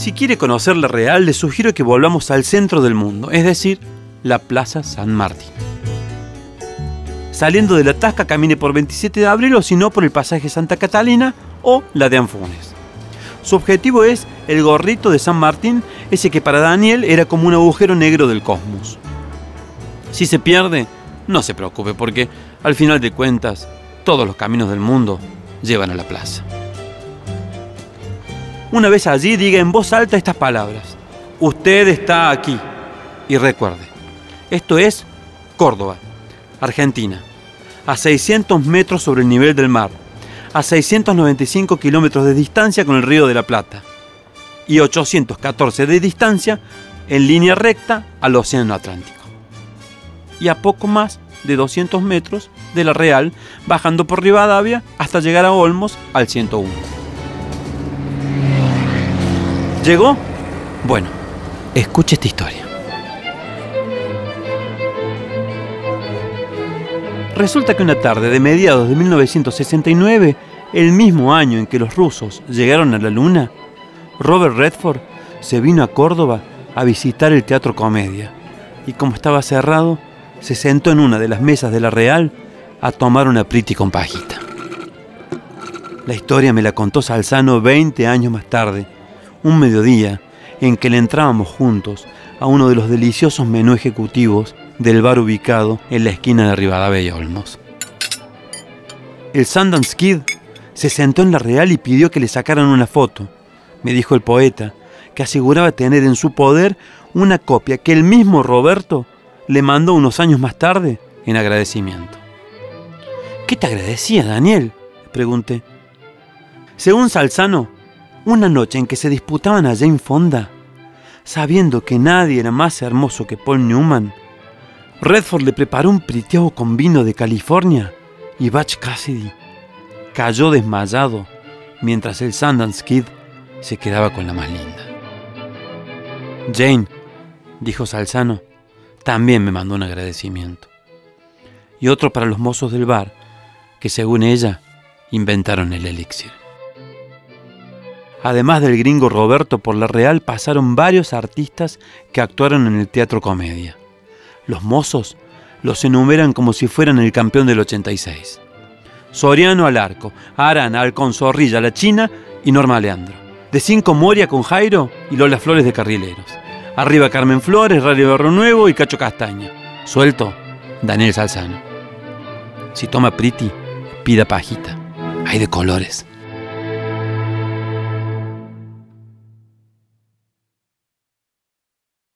Si quiere conocer la real, le sugiero que volvamos al centro del mundo, es decir, la Plaza San Martín. Saliendo de la Tasca, camine por 27 de abril o si no por el pasaje Santa Catalina o la de Anfunes. Su objetivo es el gorrito de San Martín, ese que para Daniel era como un agujero negro del cosmos. Si se pierde, no se preocupe porque al final de cuentas todos los caminos del mundo llevan a la plaza. Una vez allí diga en voz alta estas palabras. Usted está aquí. Y recuerde, esto es Córdoba, Argentina, a 600 metros sobre el nivel del mar, a 695 kilómetros de distancia con el río de la Plata y 814 de distancia en línea recta al Océano Atlántico. Y a poco más de 200 metros de la Real, bajando por Rivadavia hasta llegar a Olmos al 101. ¿Llegó? Bueno, escuche esta historia. Resulta que una tarde de mediados de 1969, el mismo año en que los rusos llegaron a la Luna, Robert Redford se vino a Córdoba a visitar el Teatro Comedia y como estaba cerrado, se sentó en una de las mesas de la Real a tomar una priti con pajita. La historia me la contó Salzano 20 años más tarde, un mediodía en que le entrábamos juntos a uno de los deliciosos menús ejecutivos del bar ubicado en la esquina de Rivadavia y Olmos. El Sundance Kid se sentó en la Real y pidió que le sacaran una foto, me dijo el poeta, que aseguraba tener en su poder una copia que el mismo Roberto le mandó unos años más tarde en agradecimiento. ¿Qué te agradecía, Daniel? pregunté. Según Salzano, una noche en que se disputaban a Jane Fonda, sabiendo que nadie era más hermoso que Paul Newman, Redford le preparó un priteado con vino de California y Batch Cassidy cayó desmayado mientras el Sundance Kid se quedaba con la más linda. Jane, dijo Salzano, también me mandó un agradecimiento. Y otro para los mozos del bar, que según ella inventaron el elixir. Además del gringo Roberto por la Real pasaron varios artistas que actuaron en el teatro comedia. Los mozos los enumeran como si fueran el campeón del 86. Soriano al arco, Arana, Alcón, Zorrilla, La China y Norma Leandro. De cinco Moria con Jairo y Lola Flores de Carrileros. Arriba Carmen Flores, Radio Barro Nuevo y Cacho Castaña. Suelto, Daniel Salzano. Si toma Priti, pida pajita. Hay de colores.